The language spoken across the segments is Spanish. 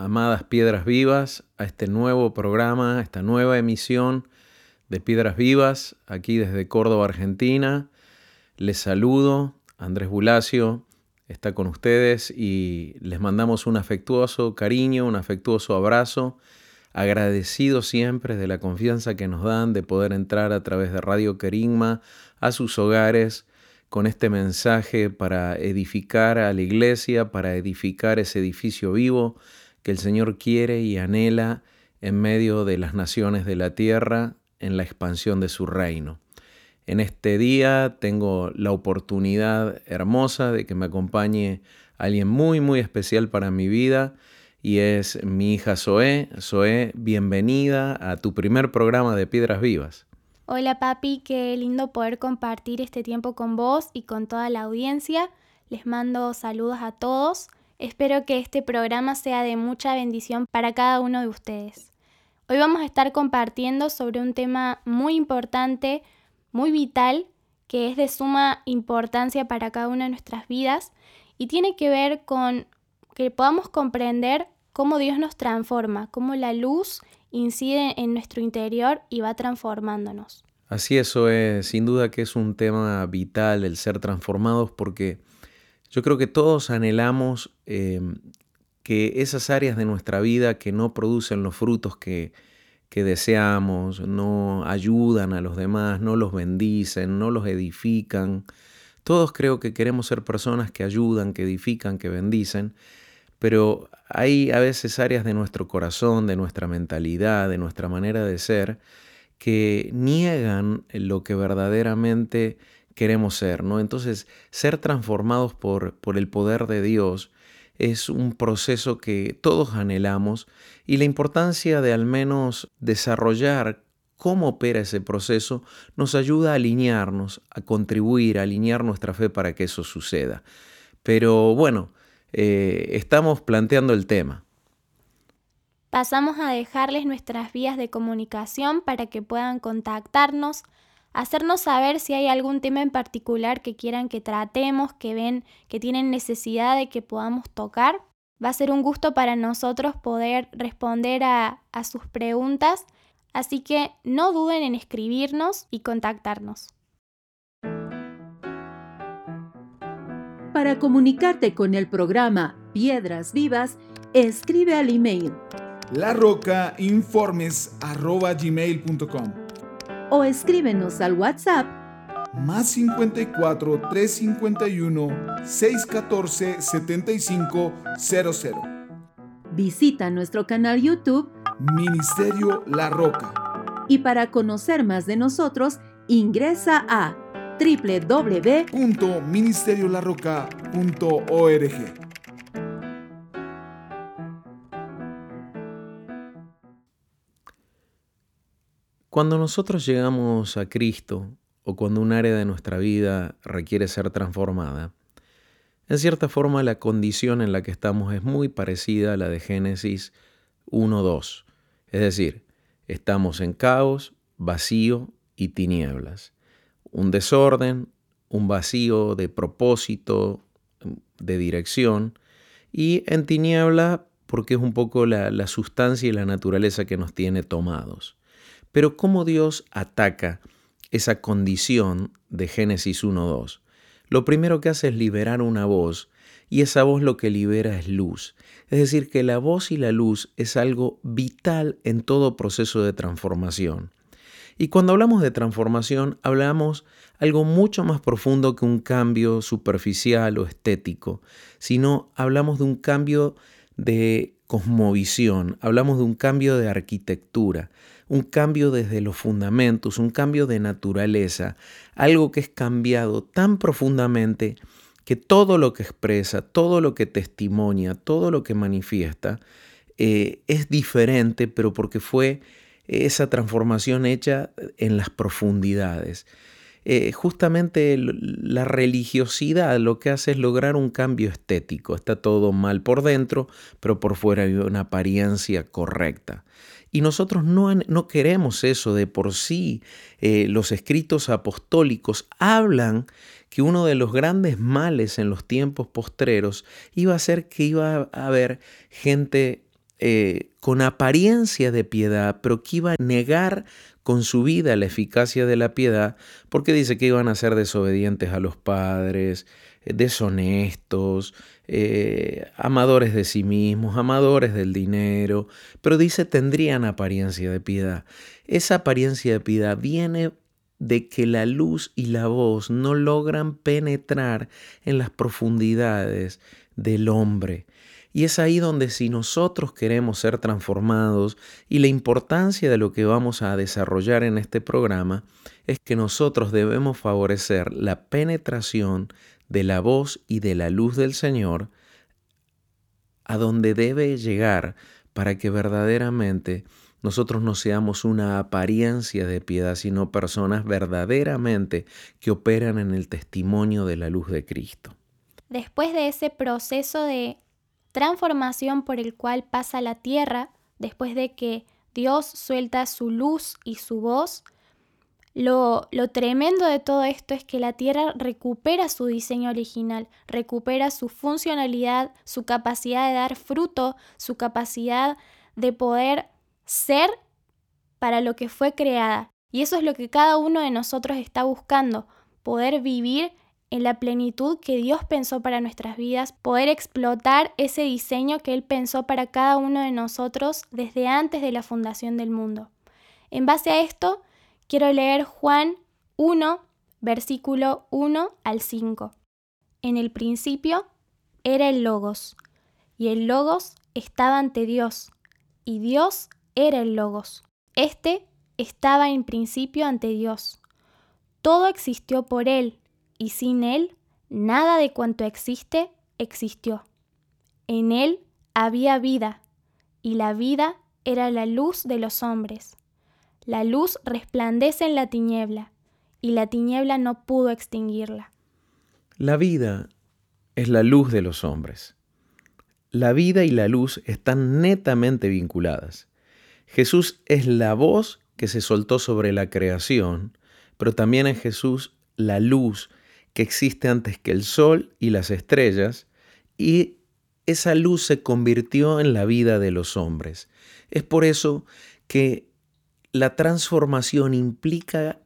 amadas Piedras Vivas, a este nuevo programa, a esta nueva emisión de Piedras Vivas, aquí desde Córdoba, Argentina. Les saludo, Andrés Bulacio está con ustedes y les mandamos un afectuoso cariño, un afectuoso abrazo, agradecido siempre de la confianza que nos dan de poder entrar a través de Radio Querigma a sus hogares con este mensaje para edificar a la iglesia, para edificar ese edificio vivo que el Señor quiere y anhela en medio de las naciones de la tierra en la expansión de su reino. En este día tengo la oportunidad hermosa de que me acompañe alguien muy, muy especial para mi vida y es mi hija Zoé. Zoé, bienvenida a tu primer programa de Piedras Vivas. Hola papi, qué lindo poder compartir este tiempo con vos y con toda la audiencia. Les mando saludos a todos. Espero que este programa sea de mucha bendición para cada uno de ustedes. Hoy vamos a estar compartiendo sobre un tema muy importante, muy vital, que es de suma importancia para cada una de nuestras vidas y tiene que ver con que podamos comprender cómo Dios nos transforma, cómo la luz incide en nuestro interior y va transformándonos. Así eso es, sin duda que es un tema vital el ser transformados porque yo creo que todos anhelamos em, que esas áreas de nuestra vida que no producen los frutos que, que deseamos, no ayudan a los demás, no los bendicen, no los edifican. Todos creo que queremos ser personas que ayudan, que edifican, que bendicen, pero hay a veces áreas de nuestro corazón, de nuestra mentalidad, de nuestra manera de ser, que niegan lo que verdaderamente queremos ser, ¿no? Entonces, ser transformados por, por el poder de Dios es un proceso que todos anhelamos y la importancia de al menos desarrollar cómo opera ese proceso nos ayuda a alinearnos, a contribuir, a alinear nuestra fe para que eso suceda. Pero bueno, eh, estamos planteando el tema. Pasamos a dejarles nuestras vías de comunicación para que puedan contactarnos, hacernos saber si hay algún tema en particular que quieran que tratemos, que ven que tienen necesidad de que podamos tocar. Va a ser un gusto para nosotros poder responder a, a sus preguntas, así que no duden en escribirnos y contactarnos. Para comunicarte con el programa Piedras Vivas, escribe al email o escríbenos al WhatsApp más 54 351 614 7500. Visita nuestro canal YouTube Ministerio La Roca. Y para conocer más de nosotros, ingresa a www.ministeriolarroca.org. Cuando nosotros llegamos a Cristo o cuando un área de nuestra vida requiere ser transformada, en cierta forma la condición en la que estamos es muy parecida a la de Génesis 1.2. Es decir, estamos en caos, vacío y tinieblas un desorden, un vacío de propósito, de dirección, y en tiniebla porque es un poco la, la sustancia y la naturaleza que nos tiene tomados. Pero ¿cómo Dios ataca esa condición de Génesis 1.2? Lo primero que hace es liberar una voz y esa voz lo que libera es luz. Es decir, que la voz y la luz es algo vital en todo proceso de transformación. Y cuando hablamos de transformación, hablamos algo mucho más profundo que un cambio superficial o estético, sino hablamos de un cambio de cosmovisión, hablamos de un cambio de arquitectura, un cambio desde los fundamentos, un cambio de naturaleza, algo que es cambiado tan profundamente que todo lo que expresa, todo lo que testimonia, todo lo que manifiesta, eh, es diferente, pero porque fue esa transformación hecha en las profundidades. Eh, justamente la religiosidad lo que hace es lograr un cambio estético. Está todo mal por dentro, pero por fuera hay una apariencia correcta. Y nosotros no, no queremos eso de por sí. Eh, los escritos apostólicos hablan que uno de los grandes males en los tiempos postreros iba a ser que iba a haber gente eh, con apariencia de piedad, pero que iba a negar con su vida la eficacia de la piedad, porque dice que iban a ser desobedientes a los padres, eh, deshonestos, eh, amadores de sí mismos, amadores del dinero, pero dice tendrían apariencia de piedad. Esa apariencia de piedad viene de que la luz y la voz no logran penetrar en las profundidades del hombre. Y es ahí donde si nosotros queremos ser transformados y la importancia de lo que vamos a desarrollar en este programa es que nosotros debemos favorecer la penetración de la voz y de la luz del Señor a donde debe llegar para que verdaderamente nosotros no seamos una apariencia de piedad, sino personas verdaderamente que operan en el testimonio de la luz de Cristo. Después de ese proceso de transformación por el cual pasa la tierra después de que Dios suelta su luz y su voz, lo, lo, tremendo de todo esto es que la Tierra recupera su diseño original, recupera su funcionalidad, su capacidad de dar fruto, su capacidad de poder ser para lo que fue creada. Y eso es lo que cada uno de nosotros está buscando, poder vivir en la plenitud que Dios pensó para nuestras vidas, poder explotar ese diseño que Él pensó para cada uno de nosotros desde antes de la fundación del mundo. En base a esto, quiero leer Juan 1, versículo 1 al 5. En el principio era el Logos, y el Logos estaba ante Dios, y Dios era el Logos. Este estaba en principio ante Dios. Todo existió por Él y sin Él nada de cuanto existe existió. En Él había vida, y la vida era la luz de los hombres. La luz resplandece en la tiniebla, y la tiniebla no pudo extinguirla. La vida es la luz de los hombres. La vida y la luz están netamente vinculadas. Jesús es la voz que se soltó sobre la creación, pero también es Jesús la luz que existe antes que el sol y las estrellas, y esa luz se convirtió en la vida de los hombres. Es por eso que la transformación implica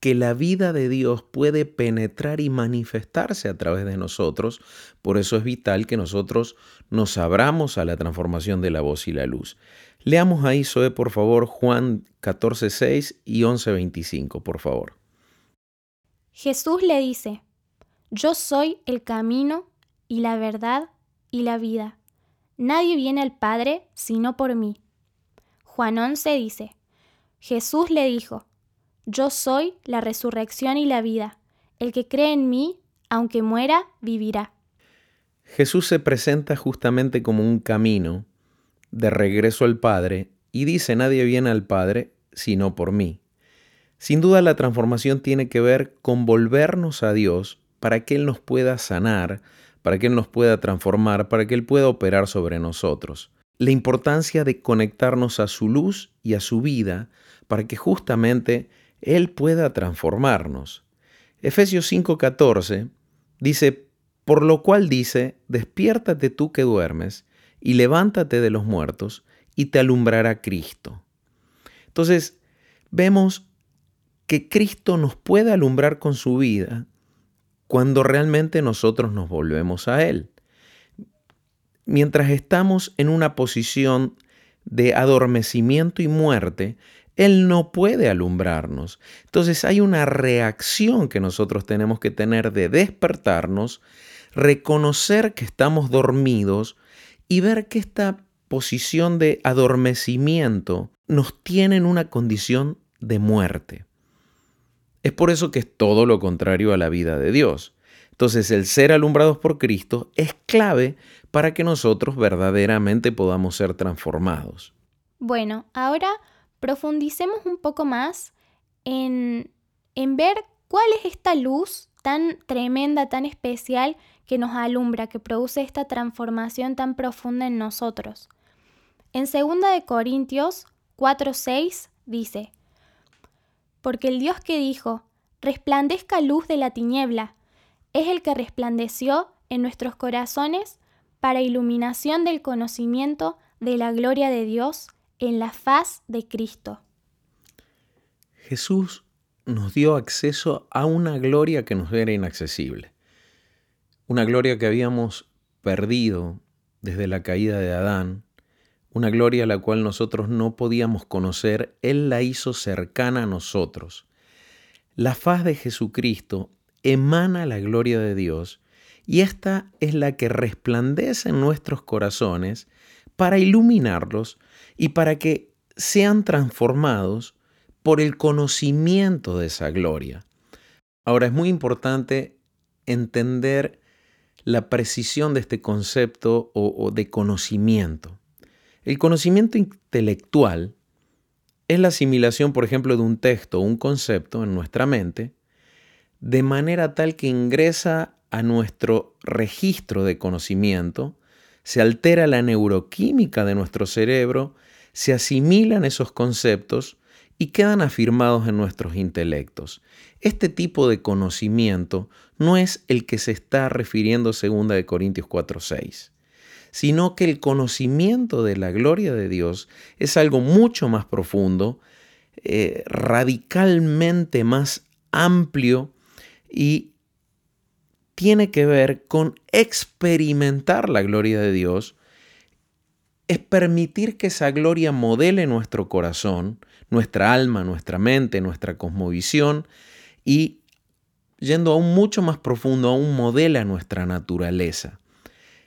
que la vida de Dios puede penetrar y manifestarse a través de nosotros. Por eso es vital que nosotros nos abramos a la transformación de la voz y la luz. Leamos ahí, Zoe, por favor, Juan 14.6 y 11.25, por favor. Jesús le dice, Yo soy el camino y la verdad y la vida. Nadie viene al Padre sino por mí. Juan 11 dice, Jesús le dijo, Yo soy la resurrección y la vida. El que cree en mí, aunque muera, vivirá. Jesús se presenta justamente como un camino de regreso al Padre y dice, nadie viene al Padre sino por mí. Sin duda la transformación tiene que ver con volvernos a Dios para que Él nos pueda sanar, para que Él nos pueda transformar, para que Él pueda operar sobre nosotros. La importancia de conectarnos a su luz y a su vida para que justamente Él pueda transformarnos. Efesios 5:14 dice, por lo cual dice, despiértate tú que duermes y levántate de los muertos y te alumbrará Cristo. Entonces, vemos que Cristo nos pueda alumbrar con su vida cuando realmente nosotros nos volvemos a Él. Mientras estamos en una posición de adormecimiento y muerte, Él no puede alumbrarnos. Entonces hay una reacción que nosotros tenemos que tener de despertarnos, reconocer que estamos dormidos y ver que esta posición de adormecimiento nos tiene en una condición de muerte. Es por eso que es todo lo contrario a la vida de Dios. Entonces el ser alumbrados por Cristo es clave para que nosotros verdaderamente podamos ser transformados. Bueno, ahora profundicemos un poco más en, en ver cuál es esta luz tan tremenda, tan especial que nos alumbra, que produce esta transformación tan profunda en nosotros. En 2 de Corintios 4:6 dice: Porque el Dios que dijo, resplandezca luz de la tiniebla, es el que resplandeció en nuestros corazones para iluminación del conocimiento de la gloria de Dios en la faz de Cristo. Jesús nos dio acceso a una gloria que nos era inaccesible, una gloria que habíamos perdido desde la caída de Adán, una gloria a la cual nosotros no podíamos conocer, Él la hizo cercana a nosotros. La faz de Jesucristo emana la gloria de Dios y esta es la que resplandece en nuestros corazones para iluminarlos y para que sean transformados por el conocimiento de esa gloria. Ahora es muy importante entender la precisión de este concepto o, de conocimiento. El conocimiento intelectual es la asimilación, por ejemplo, de un texto o un concepto en nuestra mente, de manera tal que ingresa a nuestro registro de conocimiento, se altera la neuroquímica de nuestro cerebro, se asimilan esos conceptos y quedan afirmados en nuestros intelectos. Este tipo de conocimiento no es el que se está refiriendo 2 de Corintios 4:6, sino que el conocimiento de la gloria de Dios es algo mucho más profundo, eh, radicalmente más amplio y tiene que ver con experimentar la gloria de Dios, es permitir que esa gloria modele nuestro corazón, nuestra alma, nuestra mente, nuestra cosmovisión y yendo aún mucho más profundo, aún modela nuestra naturaleza.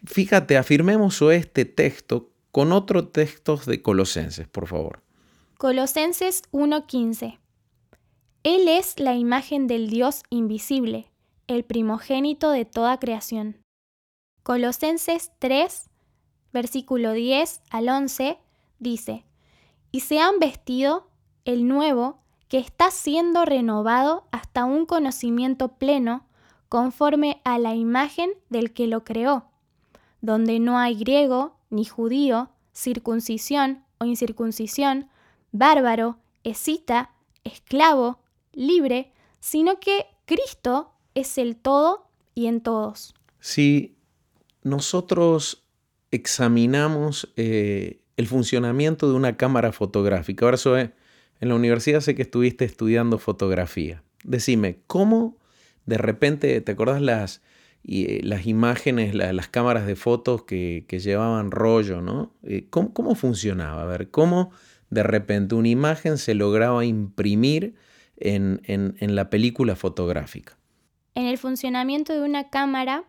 Fíjate, afirmemos este texto con otros textos de Colosenses, por favor. Colosenses 1:15. Él es la imagen del Dios invisible el primogénito de toda creación. Colosenses 3, versículo 10 al 11, dice, y se han vestido el nuevo que está siendo renovado hasta un conocimiento pleno conforme a la imagen del que lo creó, donde no hay griego ni judío, circuncisión o incircuncisión, bárbaro, escita, esclavo, libre, sino que Cristo es el todo y en todos. Si nosotros examinamos eh, el funcionamiento de una cámara fotográfica, ahora eso en la universidad sé que estuviste estudiando fotografía. Decime, ¿cómo de repente, ¿te acordás las, eh, las imágenes, las cámaras de fotos que, llevaban rollo, ¿no? Eh, ¿cómo, funcionaba? A ver, ¿cómo de repente una imagen se lograba imprimir en la película fotográfica? En el funcionamiento de una cámara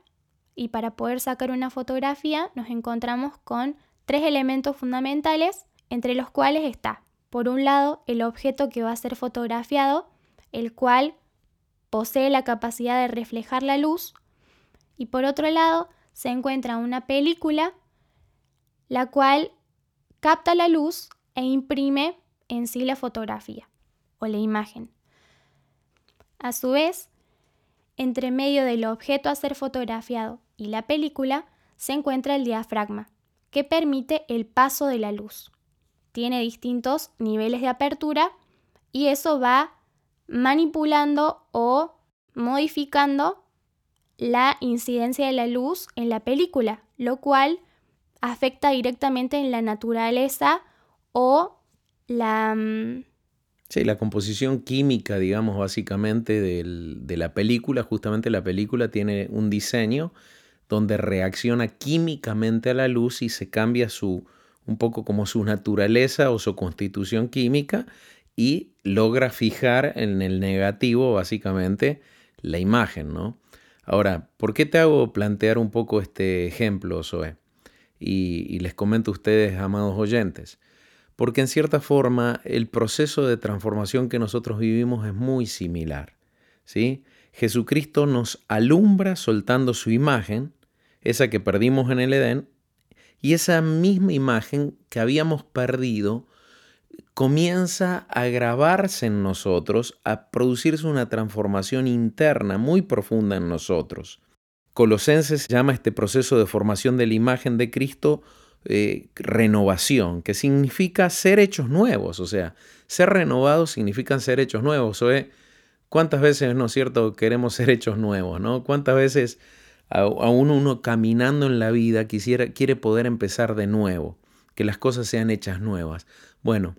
y para poder sacar una fotografía nos encontramos con tres elementos fundamentales, entre los cuales está, por un lado, el objeto que va a ser fotografiado, el cual posee la capacidad de reflejar la luz, y por otro lado, se encuentra una película, la cual capta la luz e imprime en sí la fotografía o la imagen. A su vez, entre medio del objeto a ser fotografiado y la película se encuentra el diafragma, que permite el paso de la luz. Tiene distintos niveles de apertura y eso va manipulando o modificando la incidencia de la luz en la película, lo cual afecta directamente en la naturaleza o la mm, Sí, la composición química, digamos, básicamente de la película, justamente la película tiene un diseño donde reacciona químicamente a la luz y se cambia su, un poco como su naturaleza o su constitución química y logra fijar en el negativo, básicamente, la imagen, ¿no? Ahora, ¿por qué te hago plantear un poco este ejemplo, Zoe? Y, y les comento a ustedes, amados oyentes porque en cierta forma el proceso de transformación que nosotros vivimos es muy similar. ¿sí? Jesucristo nos alumbra soltando su imagen, esa que perdimos en el Edén, y esa misma imagen que habíamos perdido comienza a grabarse en nosotros, a producirse una transformación interna muy profunda en nosotros. Colosenses llama este proceso de formación de la imagen de Cristo eh, renovación, que significa ser hechos nuevos, o sea, ser renovados significa ser hechos nuevos. ¿Cuántas veces, no es cierto, queremos ser hechos nuevos, no? ¿Cuántas veces aún uno caminando en la vida quisiera, quiere poder empezar de nuevo, que las cosas sean hechas nuevas? Bueno,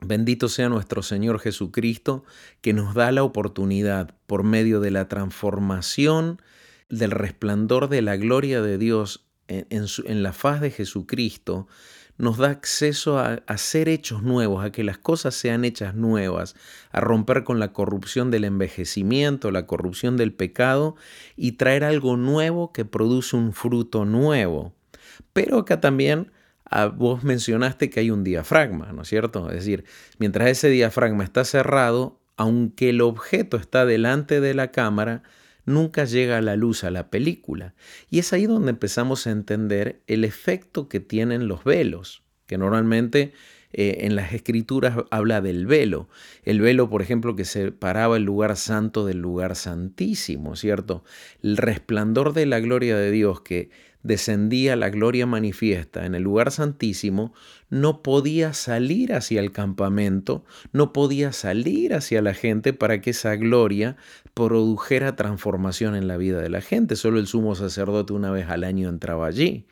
Bendito sea nuestro Señor Jesucristo, que nos da la oportunidad, por medio de la transformación del resplandor de la gloria de Dios en, la faz de Jesucristo, nos da acceso a, a, ser hechos nuevos, a que las cosas sean hechas nuevas, a romper con la corrupción del envejecimiento, la corrupción del pecado y traer algo nuevo que produce un fruto nuevo. Pero acá también ah, vos mencionaste que hay un diafragma, ¿no es cierto? Es decir, mientras ese diafragma está cerrado, aunque el objeto está delante de la cámara, nunca llega a la luz a la película. Y es ahí donde empezamos a entender el efecto que tienen los velos, que normalmente eh, en las escrituras habla del velo. El velo, por ejemplo, que separaba el lugar santo del lugar santísimo, ¿cierto? El resplandor de la gloria de Dios que descendía la gloria manifiesta en el lugar santísimo, no podía salir hacia el campamento, no podía salir hacia la gente para que esa gloria produjera transformación en la vida de la gente. Solo el sumo sacerdote una vez al año entraba allí.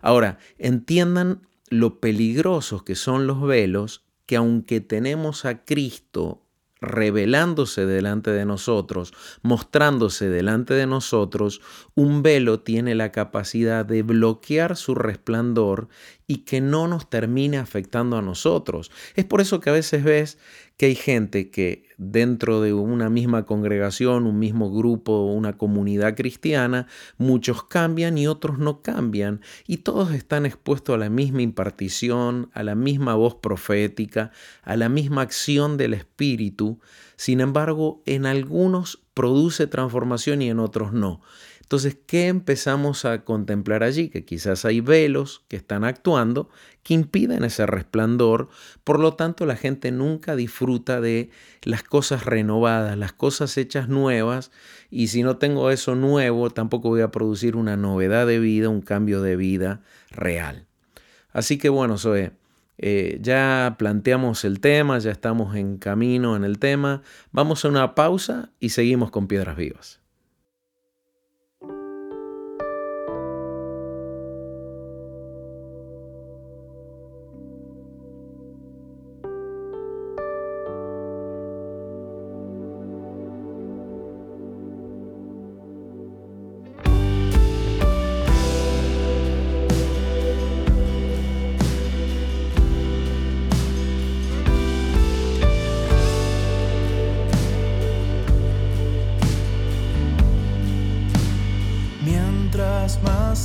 Ahora, entiendan lo peligrosos que son los velos, que aunque tenemos a Cristo revelándose delante de nosotros, mostrándose delante de nosotros, un velo tiene la capacidad de bloquear su resplandor y que no nos termine afectando a nosotros. Es por eso que a veces ves que hay gente que dentro de una misma congregación, un mismo grupo, una comunidad cristiana, muchos cambian y otros no cambian, y todos están expuestos a la misma impartición, a la misma voz profética, a la misma acción del Espíritu, sin embargo, en algunos produce transformación y en otros no. Entonces, ¿qué empezamos a contemplar allí? Que quizás hay velos que están actuando que impiden ese resplandor, por lo tanto la gente nunca disfruta de las cosas renovadas, las cosas hechas nuevas, y si no tengo eso nuevo, tampoco voy a producir una novedad de vida, un cambio de vida real. Así que bueno, Zoe, eh, ya planteamos el tema, ya estamos en camino en el tema, vamos a una pausa y seguimos con Piedras Vivas.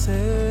say.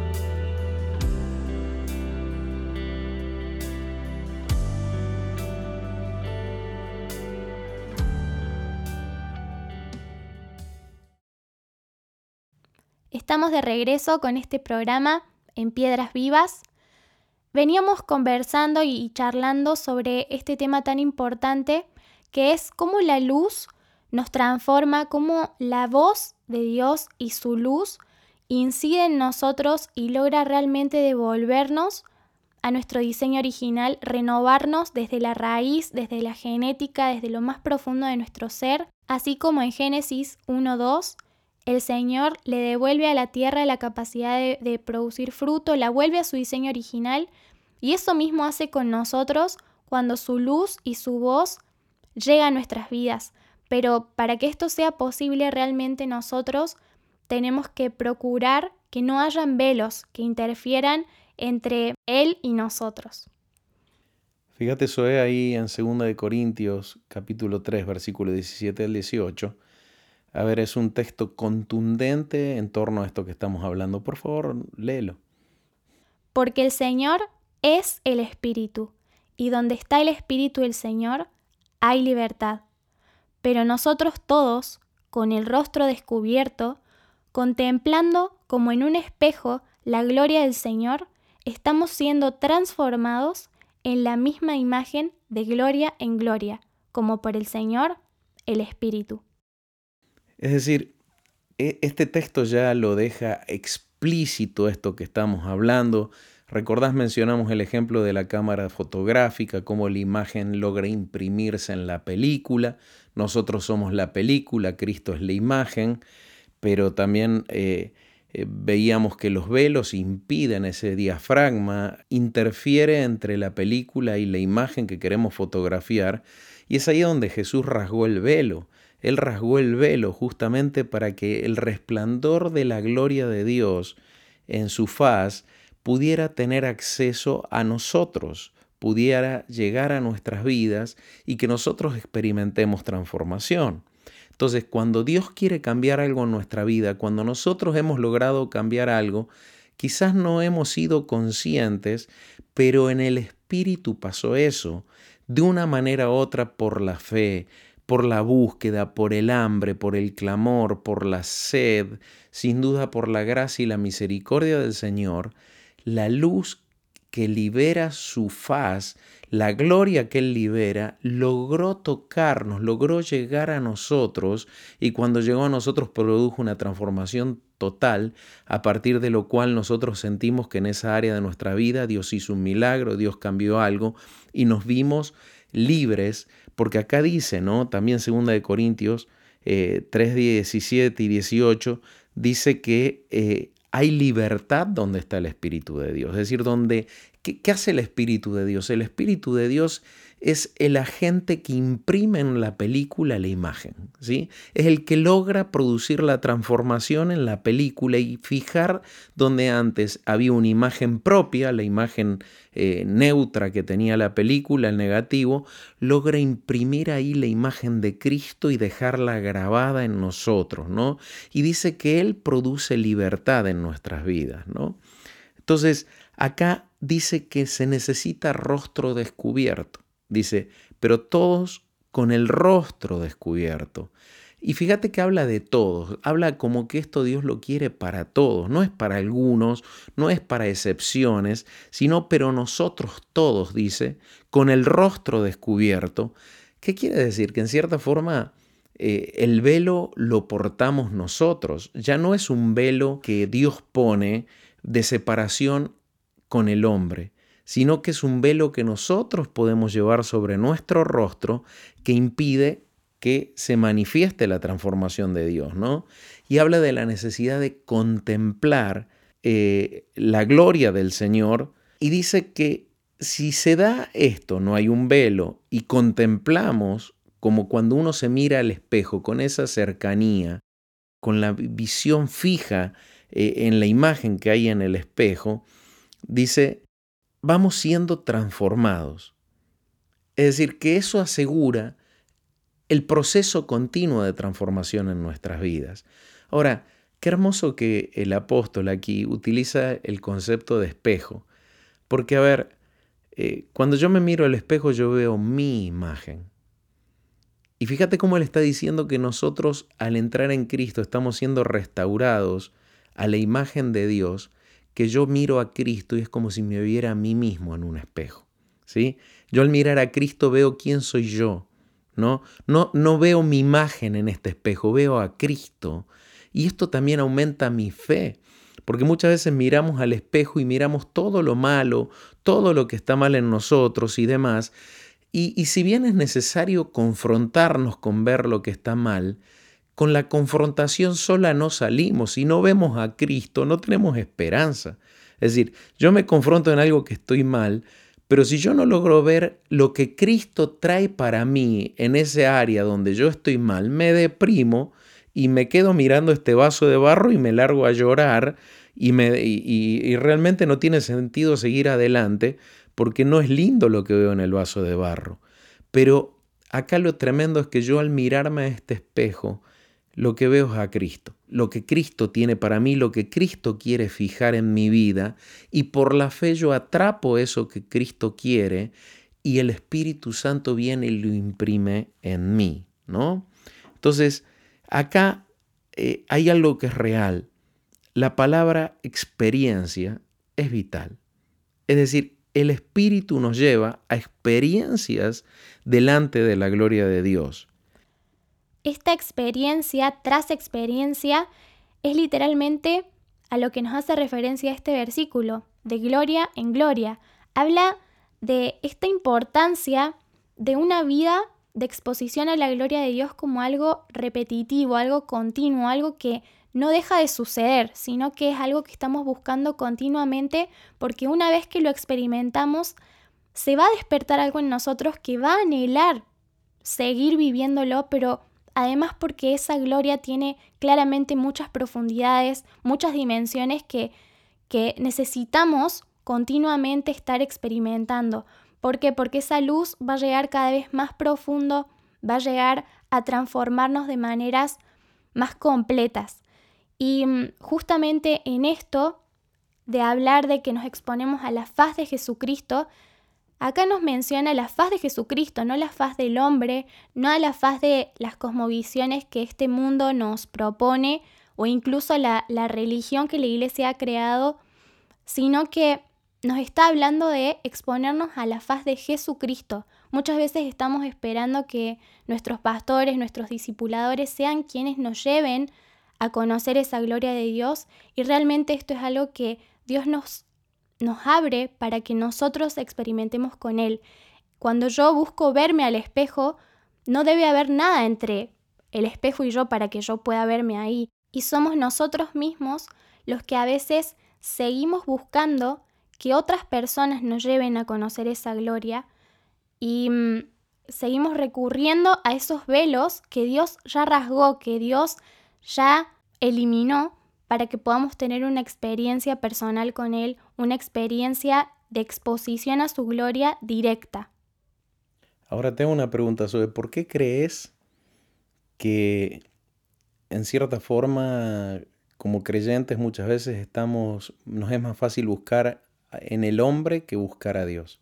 De regreso con este programa en Piedras Vivas. Veníamos conversando y charlando sobre este tema tan importante que es cómo la luz nos transforma, cómo la voz de Dios y su luz incide en nosotros y logra realmente devolvernos a nuestro diseño original, renovarnos desde la raíz, desde la genética, desde lo más profundo de nuestro ser, así como en Génesis 1.2 el Señor le devuelve a la tierra la capacidad de, producir fruto, la vuelve a su diseño original y eso mismo hace con nosotros cuando su luz y su voz llega a nuestras vidas. Pero para que esto sea posible realmente nosotros tenemos que procurar que no hayan velos que interfieran entre Él y nosotros. Fíjate, Zoe, ahí en 2 de Corintios, capítulo 3, versículo 17 al 18. A ver, es un texto contundente en torno a esto que estamos hablando. Por favor, léelo. Porque el Señor es el Espíritu, y donde está el Espíritu del Señor, hay libertad. Pero nosotros todos, con el rostro descubierto, contemplando como en un espejo la gloria del Señor, estamos siendo transformados en la misma imagen de gloria en gloria, como por el Señor, el Espíritu. Es decir, este texto ya lo deja explícito esto que estamos hablando. Recordás, mencionamos el ejemplo de la cámara fotográfica, cómo la imagen logra imprimirse en la película. Nosotros somos la película, Cristo es la imagen, pero también eh, eh, veíamos que los velos impiden ese diafragma, interfiere entre la película y la imagen que queremos fotografiar, y es ahí donde Jesús rasgó el velo. Él rasgó el velo justamente para que el resplandor de la gloria de Dios en su faz pudiera tener acceso a nosotros, pudiera llegar a nuestras vidas y que nosotros experimentemos transformación. Entonces, cuando Dios quiere cambiar algo en nuestra vida, cuando nosotros hemos logrado cambiar algo, quizás no hemos sido conscientes, pero en el Espíritu pasó eso. de una manera u otra por la fe, por la búsqueda, por el hambre, por el clamor, por la sed, sin duda por la gracia y la misericordia del Señor, la luz que libera su faz, la gloria que Él libera, logró tocarnos, logró llegar a nosotros y cuando llegó a nosotros produjo una transformación total, a partir de lo cual nosotros sentimos que en esa área de nuestra vida Dios hizo un milagro, Dios cambió algo y nos vimos libres, porque acá dice, ¿no? También segunda de Corintios eh, 3, 17 y 18, dice que eh, hay libertad donde está el Espíritu de Dios. Es decir, donde, ¿qué, ¿qué, hace el Espíritu de Dios? El Espíritu de Dios es el agente que imprime en la película la imagen. ¿sí? Es el que logra producir la transformación en la película y fijar donde antes había una imagen propia, la imagen eh, neutra que tenía la película, el negativo, logra imprimir ahí la imagen de Cristo y dejarla grabada en nosotros. ¿no? Y dice que Él produce libertad en nuestras vidas. ¿no? Entonces, acá dice que se necesita rostro descubierto. Dice, pero todos con el rostro descubierto. Y fíjate que habla de todos, habla como que esto Dios lo quiere para todos, no es para algunos, no es para excepciones, sino pero nosotros todos, dice, con el rostro descubierto. ¿Qué quiere decir? Que en cierta forma eh, el velo lo portamos nosotros, ya no es un velo que Dios pone de separación con el hombre, sino que es un velo que nosotros podemos llevar sobre nuestro rostro que impide que se manifieste la transformación de Dios, ¿no? Y habla de la necesidad de contemplar eh, la gloria del Señor y dice que si se da esto, no hay un velo, y contemplamos como cuando uno se mira al espejo con esa cercanía, con la visión fija eh, en la imagen que hay en el espejo, dice, vamos siendo transformados. Es decir, que eso asegura el proceso continuo de transformación en nuestras vidas. Ahora, qué hermoso que el apóstol aquí utiliza el concepto de espejo, porque a ver, eh, cuando yo me miro al espejo yo veo mi imagen. Y fíjate cómo él está diciendo que nosotros al entrar en Cristo estamos siendo restaurados a la imagen de Dios que yo miro a Cristo y es como si me viera a mí mismo en un espejo. ¿sí? Yo al mirar a Cristo veo quién soy yo. ¿no? No, no veo mi imagen en este espejo, veo a Cristo. Y esto también aumenta mi fe. Porque muchas veces miramos al espejo y miramos todo lo malo, todo lo que está mal en nosotros y demás. Y, y si bien es necesario confrontarnos con ver lo que está mal, con la confrontación sola no salimos. Si no vemos a Cristo, no tenemos esperanza. Es decir, yo me confronto en algo que estoy mal, pero si yo no logro ver lo que Cristo trae para mí en ese área donde yo estoy mal, me deprimo y me quedo mirando este vaso de barro y me largo a llorar y, me, y, y realmente no tiene sentido seguir adelante porque no es lindo lo que veo en el vaso de barro. Pero acá lo tremendo es que yo al mirarme a este espejo, lo que veo es a Cristo, lo que Cristo tiene para mí, lo que Cristo quiere fijar en mi vida, y por la fe yo atrapo eso que Cristo quiere y el Espíritu Santo viene y lo imprime en mí, ¿no? Entonces, acá eh, hay algo que es real. La palabra experiencia es vital. Es decir, el Espíritu nos lleva a experiencias delante de la gloria de Dios esta experiencia tras experiencia es literalmente a lo que nos hace referencia este versículo, de gloria en gloria. Habla de esta importancia de una vida de exposición a la gloria de Dios como algo repetitivo, algo continuo, algo que no deja de suceder, sino que es algo que estamos buscando continuamente porque una vez que lo experimentamos, se va a despertar algo en nosotros que va a anhelar seguir viviéndolo, pero además porque esa gloria tiene claramente muchas profundidades, muchas dimensiones que, que necesitamos continuamente estar experimentando. ¿Por qué? Porque esa luz va a llegar cada vez más profundo, va a llegar a transformarnos de maneras más completas. Y mm, justamente en esto de hablar de que nos exponemos a la faz de Jesucristo, Acá nos menciona la faz de Jesucristo, no la faz del hombre, no la faz de las cosmovisiones que este mundo nos propone o incluso la, la religión que la iglesia ha creado, sino que nos está hablando de exponernos a la faz de Jesucristo. Muchas veces estamos esperando que nuestros pastores, nuestros discipuladores sean quienes nos lleven a conocer esa gloria de Dios y realmente esto es algo que Dios nos, nos abre para que nosotros experimentemos con Él. Cuando yo busco verme al espejo, no debe haber nada entre el espejo y yo para que yo pueda verme ahí. Y somos nosotros mismos los que a veces seguimos buscando que otras personas nos lleven a conocer esa gloria y mm, seguimos recurriendo a esos velos que Dios ya rasgó, que Dios ya eliminó para que podamos tener una experiencia personal con Él, una experiencia de exposición a su gloria directa. Ahora tengo una pregunta sobre por qué crees que en cierta forma como creyentes muchas veces estamos nos es más fácil buscar en el hombre que buscar a Dios.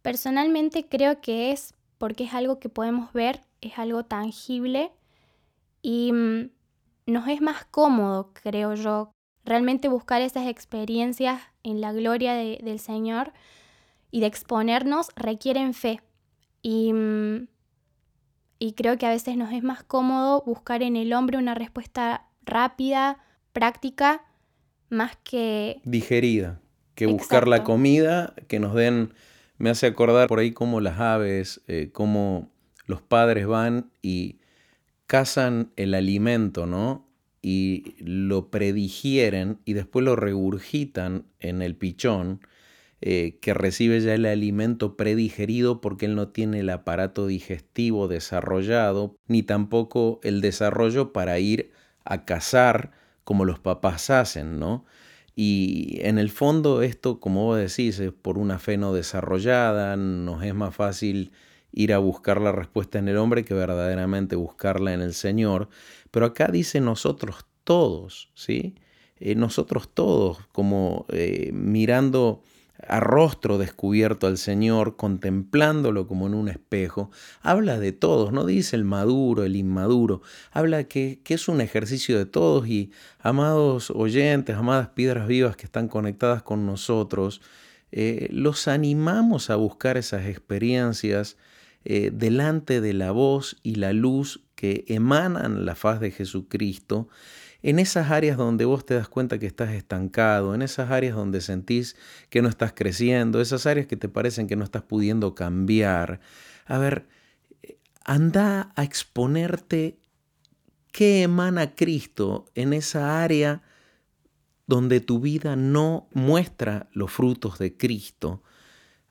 Personalmente creo que es porque es algo que podemos ver, es algo tangible y mm, nos es más cómodo, creo yo, realmente buscar esas experiencias en la gloria de- del Señor y de exponernos requieren fe. Y, mm, y creo que a veces nos es más cómodo buscar en el hombre una respuesta rápida, práctica, más que digerida, que buscar la comida, que nos den, me hace acordar por ahí como las aves, eh, como los padres van y cazan el alimento, ¿no? Y lo predigieren y después lo regurgitan en el pichón, eh, que recibe ya el alimento predigerido porque él no tiene el aparato digestivo desarrollado, ni tampoco el desarrollo para ir a cazar como los papás hacen, ¿no? Y en el fondo esto, como vos decís, es por una fe no desarrollada, nos es más fácil ir a buscar la respuesta en el hombre que verdaderamente buscarla en el Señor. Pero acá dice nosotros todos, ¿sí? Eh, nosotros todos, como eh, mirando a rostro descubierto al Señor, contemplándolo como en un espejo, habla de todos, no dice el maduro, el inmaduro, habla que, que es un ejercicio de todos y amados oyentes, amadas piedras vivas que están conectadas con nosotros, eh, los animamos a buscar esas experiencias eh, delante de la voz y la luz que emanan la faz de Jesucristo, en esas áreas donde vos te das cuenta que estás estancado, en esas áreas donde sentís que no estás creciendo, esas áreas que te parecen que no estás pudiendo cambiar. A ver, eh, anda a exponerte qué emana Cristo en esa área donde tu vida no muestra los frutos de Cristo.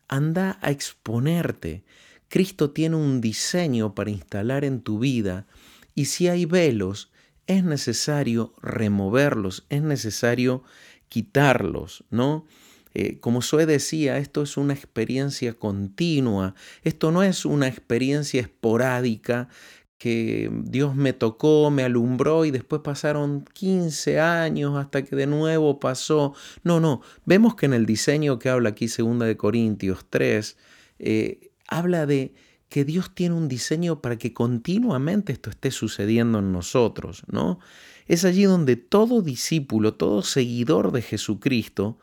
Anda a exponerte. Cristo tiene un diseño para instalar en tu vida y si hay velos, es necesario removerlos, es necesario quitarlos, ¿no? Eh, como Sue decía, esto es una experiencia continua, esto no es una experiencia esporádica que Dios me tocó, me alumbró y después pasaron 15 años hasta que de nuevo pasó. No, no, vemos que en el diseño que habla aquí 2 de Corintios 3, eh, habla de que Dios tiene un diseño para que continuamente esto esté sucediendo en nosotros, ¿no? Es allí donde todo discípulo, todo seguidor de Jesucristo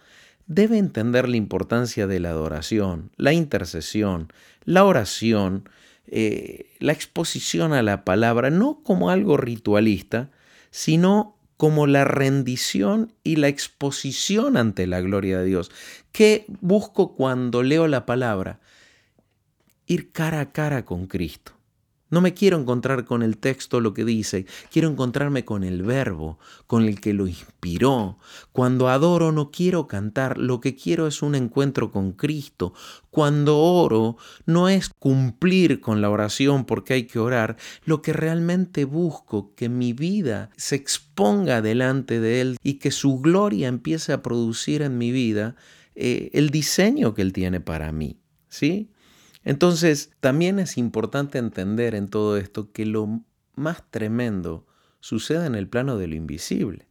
debe entender la importancia de la adoración, la intercesión, la oración, eh, la exposición a la palabra, no como algo ritualista, sino como la rendición y la exposición ante la gloria de Dios. ¿Qué busco cuando leo la palabra? Ir cara a cara con Cristo. No me quiero encontrar con el texto lo que dice, quiero encontrarme con el verbo, con el que lo inspiró. Cuando adoro no quiero cantar, lo que quiero es un encuentro con Cristo. Cuando oro no es cumplir con la oración porque hay que orar, lo que realmente busco, que mi vida se exponga delante de Él y que su gloria empiece a producir en mi vida eh, el diseño que Él tiene para mí. ¿Sí? Entonces, también es importante entender en todo esto que lo más tremendo sucede en el plano de lo invisible.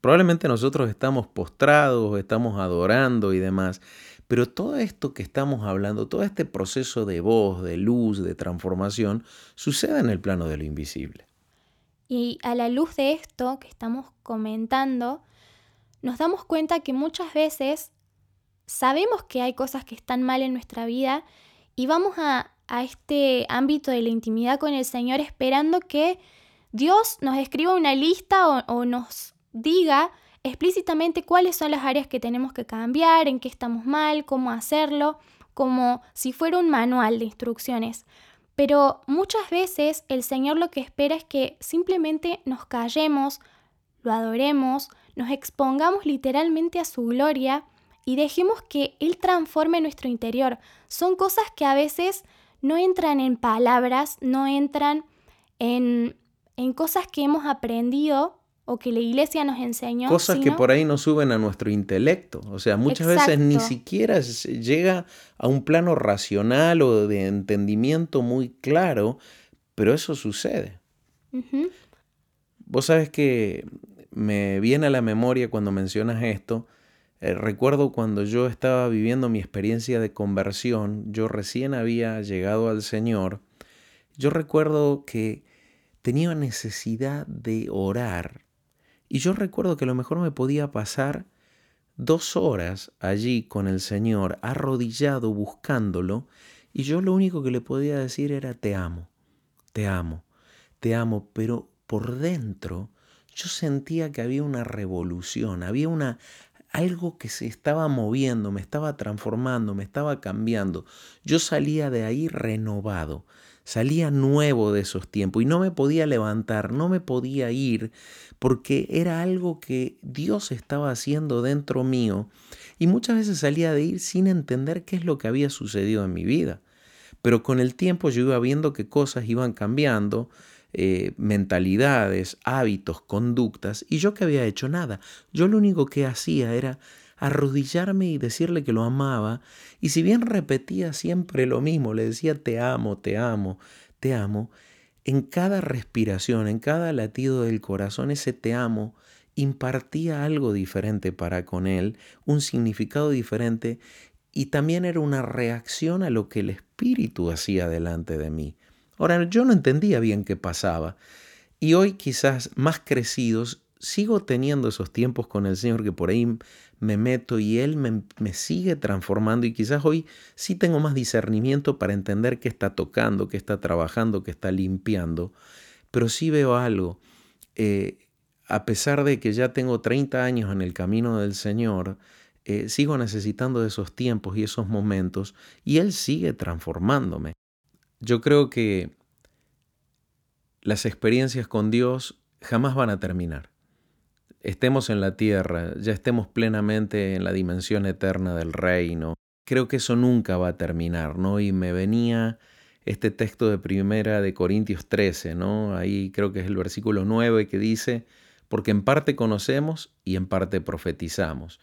Probablemente nosotros estamos postrados, estamos adorando y demás, Pero todo esto que estamos hablando, todo este proceso de voz, de luz, de transformación, sucede en el plano de lo invisible. Y a la luz de esto que estamos comentando, nos damos cuenta que muchas veces sabemos que hay cosas que están mal en nuestra vida y vamos a, a este ámbito de la intimidad con el Señor esperando que Dios nos escriba una lista o, o nos diga explícitamente cuáles son las áreas que tenemos que cambiar, en qué estamos mal, cómo hacerlo, como si fuera un manual de instrucciones. Pero muchas veces el Señor lo que espera es que simplemente nos callemos, lo adoremos, nos expongamos literalmente a su gloria y dejemos que Él transforme nuestro interior. Son cosas que a veces no entran en palabras, no entran en, en cosas que hemos aprendido o que la iglesia nos enseñó. Cosas que por ahí no suben a nuestro intelecto. O sea, muchas veces ni siquiera llega a un plano racional o de entendimiento muy claro, pero eso sucede. Vos sabes que me viene a la memoria cuando mencionas esto. Eh, recuerdo cuando yo estaba viviendo mi experiencia de conversión, yo recién había llegado al Señor. Yo recuerdo que tenía necesidad de orar. Y yo recuerdo que a lo mejor me podía pasar dos horas allí con el Señor, arrodillado, buscándolo, y yo lo único que le podía decir era te amo, te amo, te amo, pero por dentro yo sentía que había una revolución, había una algo que se estaba moviendo, me estaba transformando, me estaba cambiando. Yo salía de ahí renovado, salía nuevo de esos tiempos y no me podía levantar, no me podía ir porque era algo que Dios estaba haciendo dentro mío y muchas veces salía de ir sin entender qué es lo que había sucedido en mi vida. Pero con el tiempo yo iba viendo que cosas iban cambiando, eh, mentalidades, hábitos, conductas, y yo que había hecho nada. Yo lo único que hacía era arrodillarme y decirle que lo amaba, y si bien repetía siempre lo mismo, le decía te amo, te amo, te amo, en cada respiración, en cada latido del corazón, ese te amo impartía algo diferente para con él, un significado diferente, y también era una reacción a lo que el Espíritu hacía delante de mí. Ahora, yo no entendía bien qué pasaba. Y hoy quizás más crecidos, sigo teniendo esos tiempos con el Señor que por ahí me meto y Él me, me, sigue transformando y quizás hoy sí tengo más discernimiento para entender qué está tocando, qué está trabajando, qué está limpiando. Pero sí veo algo. Eh, a pesar de que ya tengo 30 años en el camino del Señor, eh, sigo necesitando esos tiempos y esos momentos y Él sigue transformándome. Yo creo que las experiencias con Dios jamás van a terminar. Estemos en la tierra, ya estemos plenamente en la dimensión eterna del reino. Creo que eso nunca va a terminar, ¿no? Y me venía este texto de primera de Corintios 13, ¿no? Ahí creo que es el versículo 9 que dice, porque en parte conocemos y en parte profetizamos.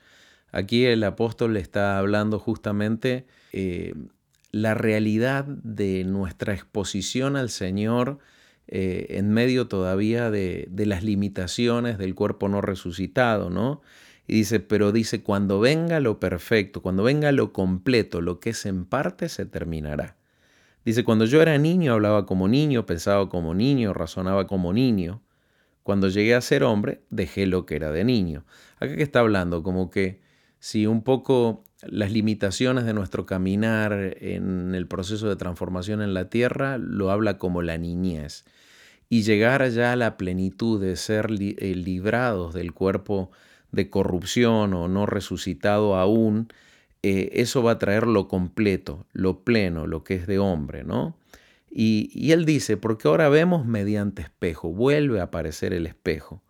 Aquí el apóstol está hablando justamente eh, la realidad de nuestra exposición al Señor eh, en medio todavía de, de, las limitaciones del cuerpo no resucitado, ¿no? Y dice, pero dice, cuando venga lo perfecto, cuando venga lo completo, lo que es en parte se terminará. Dice, cuando yo era niño hablaba como niño, pensaba como niño, razonaba como niño. Cuando llegué a ser hombre, dejé lo que era de niño. Acá que está hablando, como que si un poco las limitaciones de nuestro caminar en el proceso de transformación en la tierra lo habla como la niñez. Y llegar ya a la plenitud de ser li librados del cuerpo de corrupción o no resucitado aún, eh, eso va a traer lo completo, lo pleno, lo que es de hombre, ¿no? Y él dice, porque ahora vemos mediante espejo, vuelve a aparecer el espejo.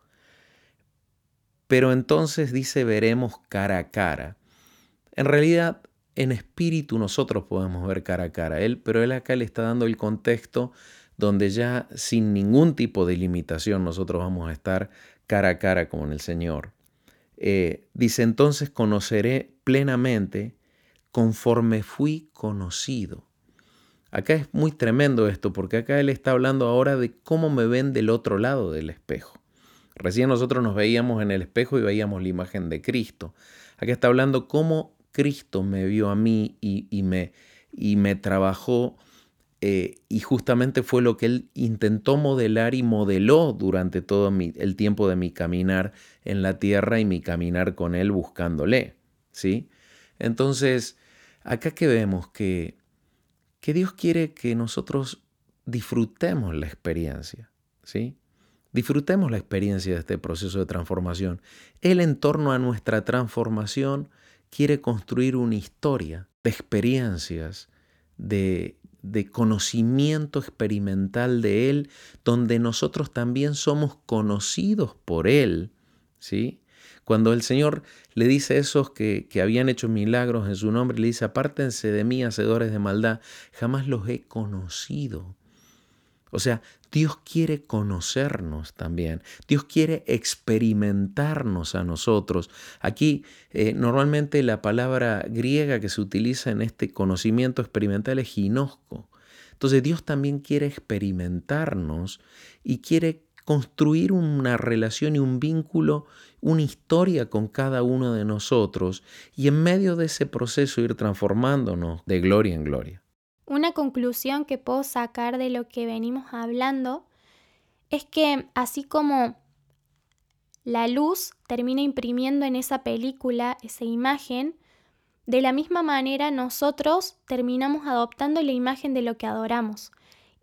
Pero entonces dice, veremos cara a cara. En realidad, en espíritu nosotros podemos ver cara a cara a él, pero él acá le está dando el contexto donde ya sin ningún tipo de limitación nosotros vamos a estar cara a cara con el Señor. Eh, dice entonces conoceré plenamente conforme fui conocido. Acá es muy tremendo esto porque acá él está hablando ahora de cómo me ven del otro lado del espejo. Recién nosotros nos veíamos en el espejo y veíamos la imagen de Cristo. Acá está hablando cómo Cristo me vio a mí y, me, y me trabajó eh, y justamente fue lo que él intentó modelar y modeló durante todo el tiempo de mi caminar en la tierra y mi caminar con él buscándole, ¿sí? Entonces, acá que vemos que, que Dios quiere que nosotros disfrutemos la experiencia, ¿sí? Disfrutemos la experiencia de este proceso de transformación. Él en torno a nuestra transformación quiere construir una historia de experiencias, de, de conocimiento experimental de Él, donde nosotros también somos conocidos por Él, ¿sí? Cuando el Señor le dice a esos que, que habían hecho milagros en su nombre, le dice, apártense de mí, hacedores de maldad, jamás los he conocido. O sea, Dios quiere conocernos también. Dios quiere experimentarnos a nosotros. Aquí eh, normalmente la palabra griega que se utiliza en este conocimiento experimental es ginosco. Entonces Dios también quiere experimentarnos y quiere construir una relación y un vínculo, una historia con cada uno de nosotros y en medio de ese proceso ir transformándonos de gloria en gloria. Una conclusión que puedo sacar de lo que venimos hablando es que así como la luz termina imprimiendo en esa película esa imagen, de la misma manera nosotros terminamos adoptando la imagen de lo que adoramos.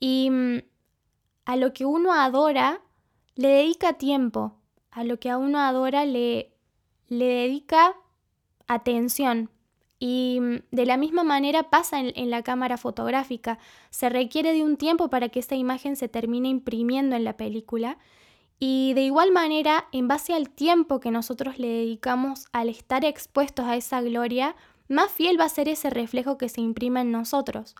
Y mm, a lo que uno adora le dedica tiempo, a lo que a uno adora le, le dedica atención. Y mm, de la misma manera pasa en, en la cámara fotográfica. Se requiere de un tiempo para que esa imagen se termine imprimiendo en la película. Y de igual manera, en base al tiempo que nosotros le dedicamos al estar expuestos a esa gloria, más fiel va a ser ese reflejo que se imprima en nosotros.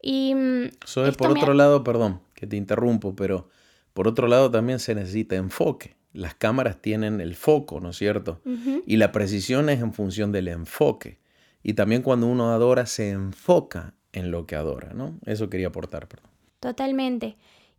Y mm, esto por otro lado, perdón que te interrumpo, pero por otro lado también se necesita enfoque. Las cámaras tienen el foco, ¿no es cierto? Y la precisión es en función del enfoque. Y también cuando uno adora, se enfoca en lo que adora, ¿no? Eso quería aportar, perdón. Totalmente.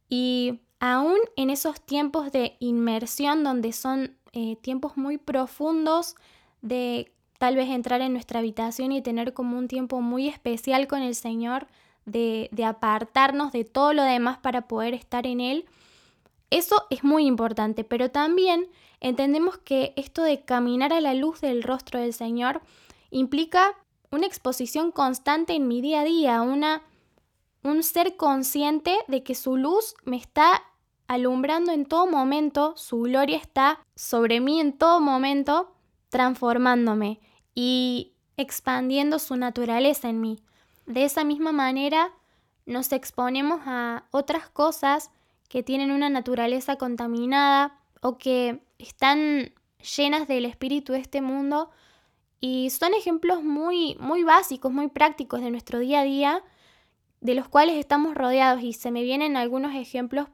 Y aún en esos tiempos de inmersión, donde son eh, tiempos muy profundos de tal vez entrar en nuestra habitación y tener como un tiempo muy especial con el Señor, de, de apartarnos de todo lo demás para poder estar en Él, eso es muy importante, pero también entendemos que esto de caminar a la luz del rostro del Señor implica una exposición constante en mi día a día, una un ser consciente de que su luz me está alumbrando en todo momento, su gloria está sobre mí en todo momento, transformándome y expandiendo su naturaleza en mí. De esa misma manera nos exponemos a otras cosas que tienen una naturaleza contaminada o que están llenas del espíritu de este mundo y son ejemplos muy muy básicos, muy prácticos de nuestro día a día de los cuales estamos rodeados y se me vienen algunos ejemplos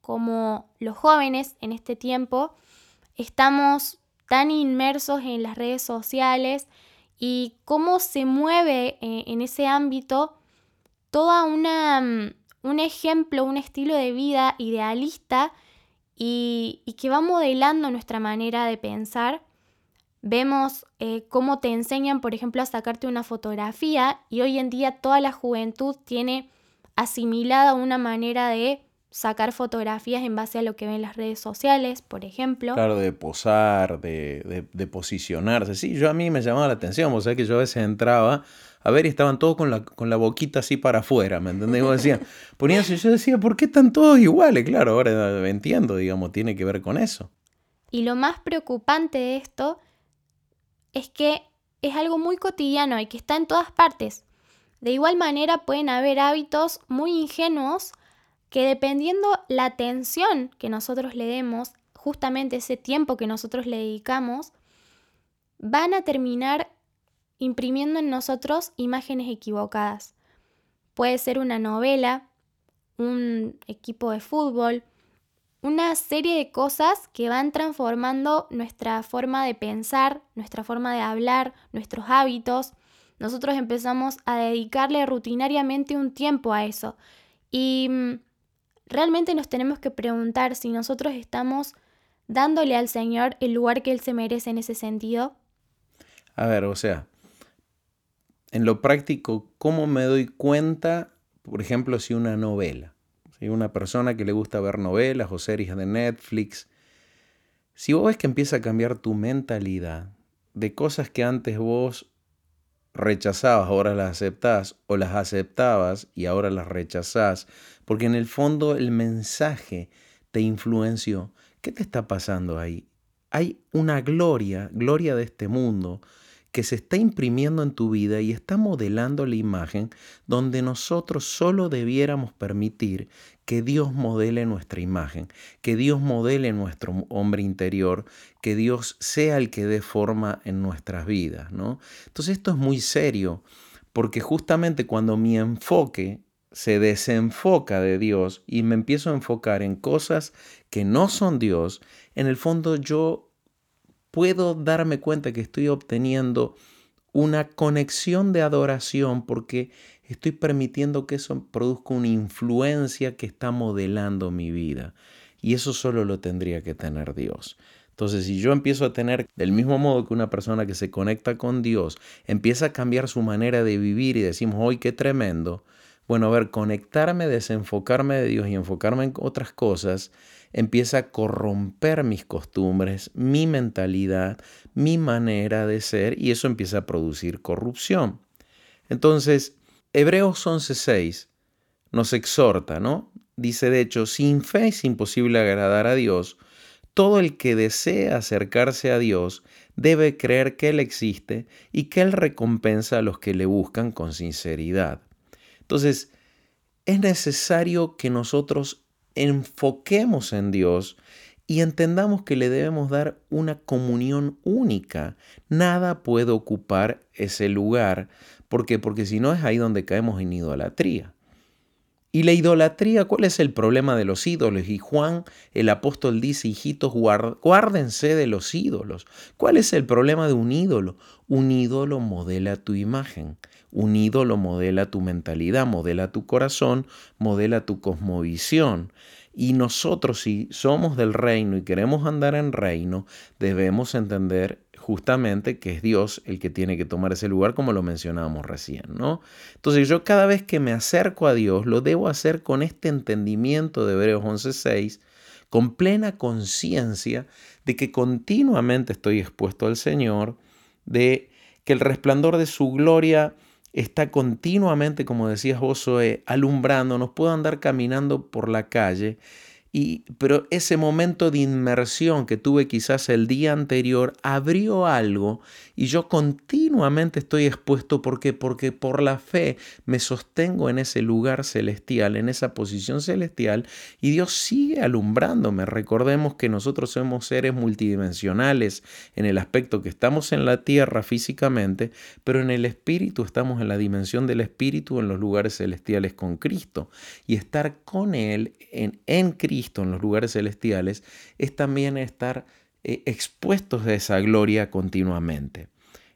como los jóvenes en este tiempo estamos tan inmersos en las redes sociales y cómo se mueve eh, en ese ámbito toda una mm, un ejemplo, un estilo de vida idealista y, y que va modelando nuestra manera de pensar. Vemos eh, cómo te enseñan, por ejemplo, a sacarte una fotografía y hoy en día toda la juventud tiene asimilada una manera de sacar fotografías en base a lo que ven en las redes sociales, por ejemplo. Claro, de posar, de, de- de posicionarse. Sí, yo a mí me llamaba la atención, o sea que yo a veces entraba a ver y estaban todos con la, con la boquita así para afuera, ¿me entendés? Y vos decías, ponías, y yo decía, ¿por qué están todos iguales? Claro, ahora entiendo, digamos, tiene que ver con eso. Y lo más preocupante de esto es que es algo muy cotidiano y que está en todas partes. De igual manera pueden haber hábitos muy ingenuos que dependiendo la atención que nosotros le demos, justamente ese tiempo que nosotros le dedicamos, van a terminar imprimiendo en nosotros imágenes equivocadas. Puede ser una novela, un equipo de fútbol, una serie de cosas que van transformando nuestra forma de pensar, nuestra forma de hablar, nuestros hábitos. Nosotros empezamos a dedicarle rutinariamente un tiempo a eso. Y mm, realmente nos tenemos que preguntar si nosotros estamos dándole al Señor el lugar que Él se merece en ese sentido. A ver, o sea, en lo práctico, ¿cómo me doy cuenta, por ejemplo, si una novela, si una persona que le gusta ver novelas o series de Netflix, si vos ves que empieza a cambiar tu mentalidad de cosas que antes vos rechazabas, ahora las aceptás, o las aceptabas y ahora las rechazás, porque en el fondo el mensaje te influenció. ¿Qué te está pasando ahí? Hay una gloria, gloria de este mundo, que se está imprimiendo en tu vida y está modelando la imagen donde nosotros solo debiéramos permitir que Dios modele nuestra imagen, que Dios modele nuestro hombre interior, que Dios sea el que dé forma en nuestras vidas, ¿no? Entonces esto es muy serio, porque justamente cuando mi enfoque se desenfoca de Dios y me empiezo a enfocar en cosas que no son Dios, en el fondo yo puedo darme cuenta que estoy obteniendo una conexión de adoración porque estoy permitiendo que eso produzca una influencia que está modelando mi vida. Y eso solo lo tendría que tener Dios. Entonces, si yo empiezo a tener, del mismo modo que una persona que se conecta con Dios, empieza a cambiar su manera de vivir y decimos, hoy qué tremendo, bueno, a ver, conectarme, desenfocarme de Dios y enfocarme en otras cosas, empieza a corromper mis costumbres, mi mentalidad, mi manera de ser y eso empieza a producir corrupción. Entonces, Hebreos 11:6 nos exhorta, ¿no? Dice, de hecho, sin fe es imposible agradar a Dios. Todo el que desea acercarse a Dios debe creer que Él existe y que Él recompensa a los que le buscan con sinceridad. Entonces, es necesario que nosotros enfoquemos en Dios y entendamos que le debemos dar una comunión única. Nada puede ocupar ese lugar. ¿Por qué? Porque si no es ahí donde caemos en idolatría. Y la idolatría, ¿cuál es el problema de los ídolos? Y Juan, el apóstol, dice, hijitos, guárdense de los ídolos. ¿Cuál es el problema de un ídolo? Un ídolo modela tu imagen, un ídolo modela tu mentalidad, modela tu corazón, modela tu cosmovisión. Y nosotros, si somos del reino y queremos andar en reino, debemos entender justamente que es Dios el que tiene que tomar ese lugar, como lo mencionábamos recién, ¿no? Entonces yo cada vez que me acerco a Dios, lo debo hacer con este entendimiento de Hebreos 11.6, con plena conciencia de que continuamente estoy expuesto al Señor, de que el resplandor de su gloria está continuamente, como decías vos, alumbrando, nos puedo andar caminando por la calle pero ese momento de inmersión que tuve quizás el día anterior abrió algo y yo continuamente estoy expuesto porque porque por la fe me sostengo en ese lugar celestial, en esa posición celestial y Dios sigue alumbrándome. Recordemos que nosotros somos seres multidimensionales en el aspecto que estamos en la tierra físicamente, pero en el espíritu estamos en la dimensión del espíritu en los lugares celestiales con Cristo y estar con él en, en Cristo en los lugares celestiales es también estar eh, expuestos a esa gloria continuamente.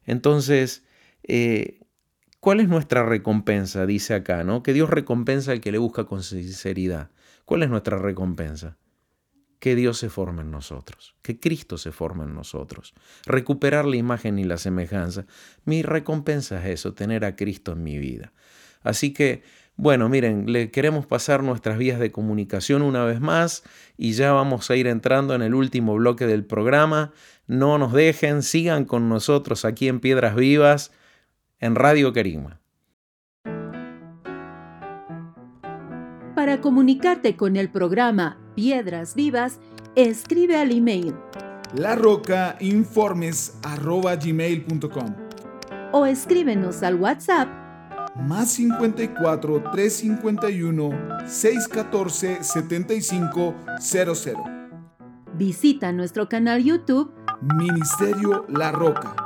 Entonces, eh, ¿cuál es nuestra recompensa? Dice acá, ¿no? Que Dios recompensa al que le busca con sinceridad. ¿Cuál es nuestra recompensa? Que Dios se forme en nosotros, que Cristo se forme en nosotros, recuperar la imagen y la semejanza. Mi recompensa es eso, tener a Cristo en mi vida. Así que bueno, miren, le queremos pasar nuestras vías de comunicación una vez más y ya vamos a ir entrando en el último bloque del programa. No nos dejen, sigan con nosotros aquí en Piedras Vivas, en Radio Querigma. Para comunicarte con el programa Piedras Vivas, escribe al email larrocainformes.gmail.com o escríbenos al WhatsApp más 54 351 614 7500. Visita nuestro canal YouTube Ministerio La Roca.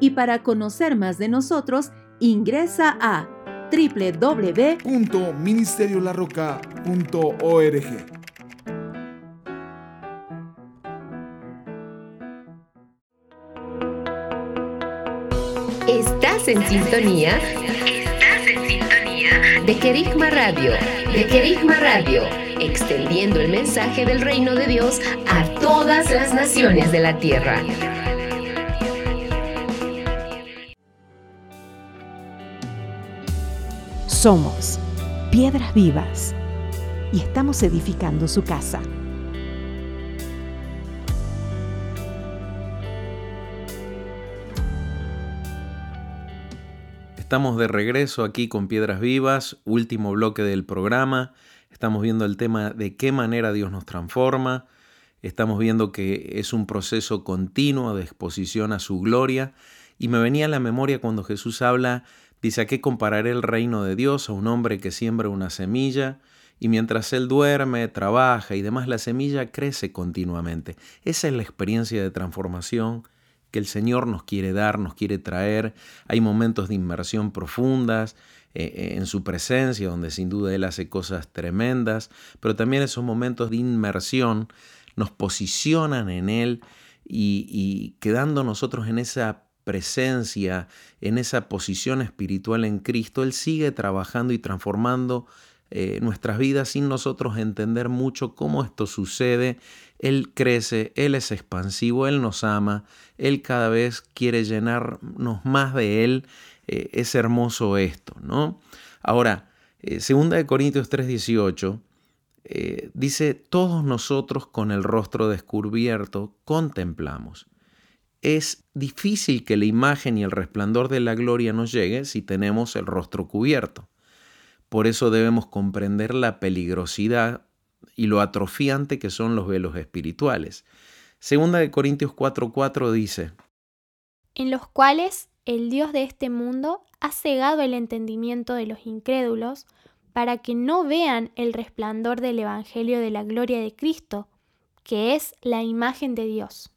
Y para conocer más de nosotros, ingresa a www.ministeriolarroca.org. Estás en sintonía de Querigma Radio, de Querigma Radio, extendiendo el mensaje del reino de Dios a todas las naciones de la tierra. Somos piedras vivas y estamos edificando su casa. Estamos de regreso aquí con Piedras Vivas, último bloque del programa. Estamos viendo el tema de qué manera Dios nos transforma. Estamos viendo que es un proceso continuo de exposición a su gloria. Y me venía a la memoria cuando Jesús habla, dice, ¿a qué compararé el reino de Dios? A un hombre que siembra una semilla y mientras él duerme, trabaja y demás, la semilla crece continuamente. Esa es la experiencia de transformación que el Señor nos quiere dar, nos quiere traer. Hay momentos de inmersión profundas eh, en su presencia, donde sin duda Él hace cosas tremendas, pero también esos momentos de inmersión nos posicionan en Él y, y quedando nosotros en esa presencia, en esa posición espiritual en Cristo, Él sigue trabajando y transformando eh, nuestras vidas sin nosotros entender mucho cómo esto sucede. Él crece, Él es expansivo, Él nos ama, Él cada vez quiere llenarnos más de Él. Eh, es hermoso esto, ¿no? Ahora, eh, segunda de Corintios 3:18 dice, todos nosotros con el rostro descubierto contemplamos. Es difícil que la imagen y el resplandor de la gloria nos llegue si tenemos el rostro cubierto. Por eso debemos comprender la peligrosidad y lo atrofiante que son los velos espirituales. Segunda de Corintios 4:4 dice, en los cuales el Dios de este mundo ha cegado el entendimiento de los incrédulos para que no vean el resplandor del Evangelio de la gloria de Cristo, que es la imagen de Dios.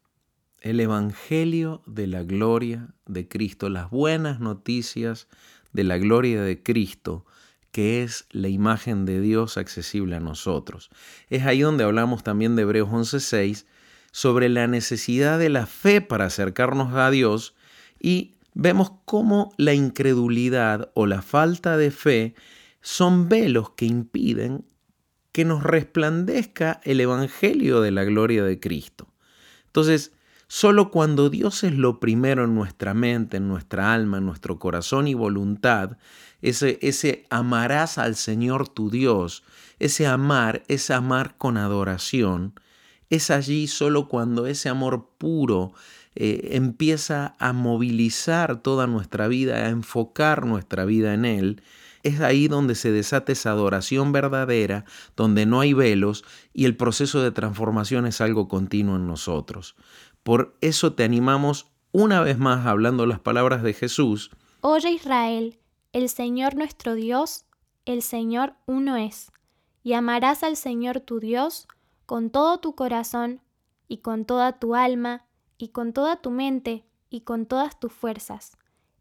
El Evangelio de la gloria de Cristo, las buenas noticias de la gloria de Cristo, que es la imagen de Dios accesible a nosotros. Es ahí donde hablamos también de Hebreos 11:6 sobre la necesidad de la fe para acercarnos a Dios y vemos cómo la incredulidad o la falta de fe son velos que impiden que nos resplandezca el Evangelio de la gloria de Cristo. Entonces, solo cuando Dios es lo primero en nuestra mente, en nuestra alma, en nuestro corazón y voluntad, ese, ese amarás al Señor tu Dios, ese amar, ese amar con adoración, es allí solo cuando ese amor puro eh, empieza a movilizar toda nuestra vida, a enfocar nuestra vida en Él, es ahí donde se desata esa adoración verdadera, donde no hay velos y el proceso de transformación es algo continuo en nosotros. Por eso te animamos una vez más hablando las palabras de Jesús. Oye Israel, el Señor nuestro Dios, el Señor uno es, y amarás al Señor tu Dios con todo tu corazón, y con toda tu alma, y con toda tu mente, y con todas tus fuerzas.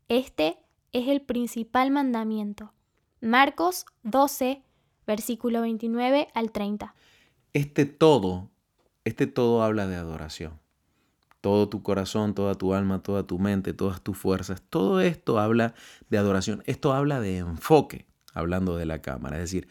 Este es el principal mandamiento. Marcos 12, versículo 29 al 30. Este todo, este todo habla de adoración todo tu corazón, toda tu alma, toda tu mente, todas tus fuerzas. Todo esto habla de adoración. Esto habla de enfoque, hablando de la cámara. Es decir,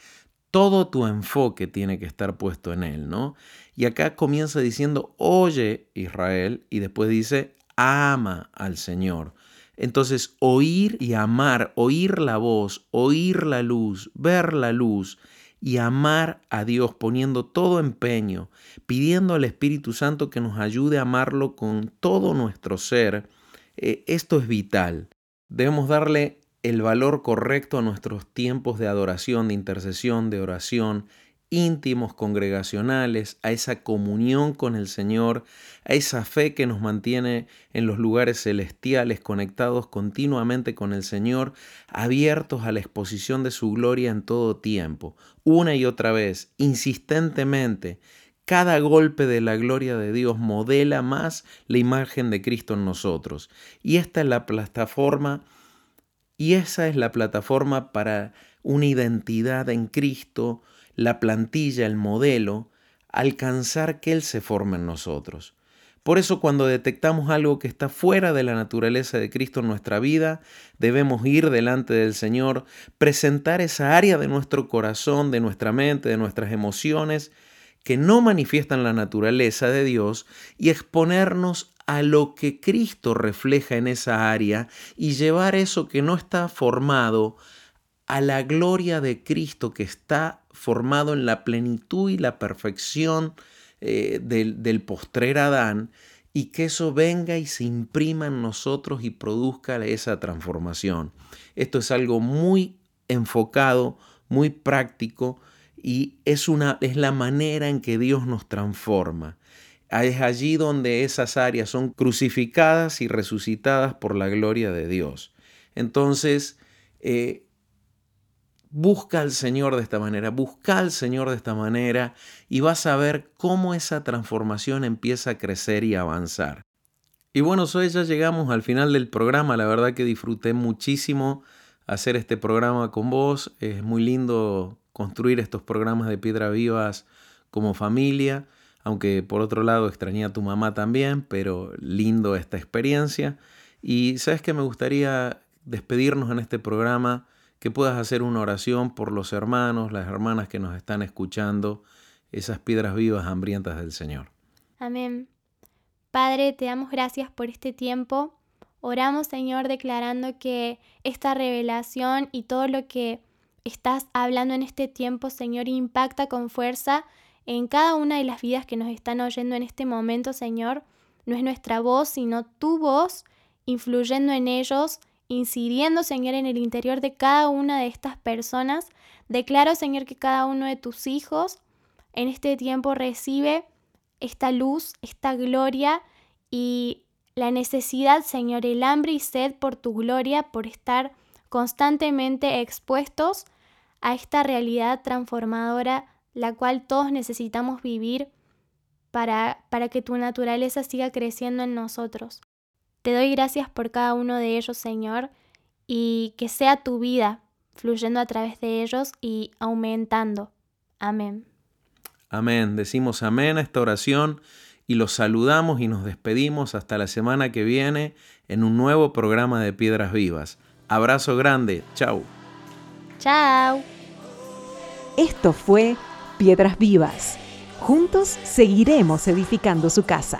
todo tu enfoque tiene que estar puesto en él, ¿no? Y acá comienza diciendo, oye Israel, y después dice, ama al Señor. Entonces, oír y amar, oír la voz, oír la luz, ver la luz, y amar a Dios poniendo todo empeño, pidiendo al Espíritu Santo que nos ayude a amarlo con todo nuestro ser, eh, esto es vital. Debemos darle el valor correcto a nuestros tiempos de adoración, de intercesión, de oración, íntimos congregacionales, a esa comunión con el Señor, a esa fe que nos mantiene en los lugares celestiales, conectados continuamente con el Señor, abiertos a la exposición de su gloria en todo tiempo, una y otra vez, insistentemente. Cada golpe de la gloria de Dios modela más la imagen de Cristo en nosotros. Y esta es la plataforma, y esa es la plataforma para una identidad en Cristo, la plantilla, el modelo, alcanzar que Él se forme en nosotros. Por eso cuando detectamos algo que está fuera de la naturaleza de Cristo en nuestra vida, debemos ir delante del Señor, presentar esa área de nuestro corazón, de nuestra mente, de nuestras emociones, que no manifiestan la naturaleza de Dios y exponernos a lo que Cristo refleja en esa área y llevar eso que no está formado a la gloria de Cristo que está formado en la plenitud y la perfección eh, del, del postrer Adán y que eso venga y se imprima en nosotros y produzca esa transformación. Esto es algo muy enfocado, muy práctico y es, una, es la manera en que Dios nos transforma. Es allí donde esas áreas son crucificadas y resucitadas por la gloria de Dios. Entonces, eh, busca al Señor de esta manera, busca al Señor de esta manera y vas a ver cómo esa transformación empieza a crecer y avanzar. Y bueno, hoy ya llegamos al final del programa, la verdad que disfruté muchísimo hacer este programa con vos, es muy lindo construir estos programas de Piedra Vivas como familia, aunque por otro lado extrañé a tu mamá también, pero lindo esta experiencia. Y sabes que me gustaría despedirnos en este programa que puedas hacer una oración por los hermanos, las hermanas que nos están escuchando, esas piedras vivas hambrientas del Señor. Amén. Padre, te damos gracias por este tiempo. Oramos, Señor, declarando que esta revelación y todo lo que estás hablando en este tiempo, Señor, impacta con fuerza en cada una de las vidas que nos están oyendo en este momento, Señor. No es nuestra voz, sino tu voz influyendo en ellos incidiendo, Señor, en el interior de cada una de estas personas. Declaro, Señor, que cada uno de tus hijos en este tiempo recibe esta luz, esta gloria y la necesidad, Señor, el hambre y sed por tu gloria, por estar constantemente expuestos a esta realidad transformadora, la cual todos necesitamos vivir para, para que tu naturaleza siga creciendo en nosotros. Te doy gracias por cada uno de ellos, Señor, y que sea tu vida fluyendo a través de ellos y aumentando. Amén. Amén. Decimos amén a esta oración y los saludamos y nos despedimos hasta la semana que viene en un nuevo programa de Piedras Vivas. Abrazo grande. Chau. Chao. Esto fue Piedras Vivas. Juntos seguiremos edificando su casa.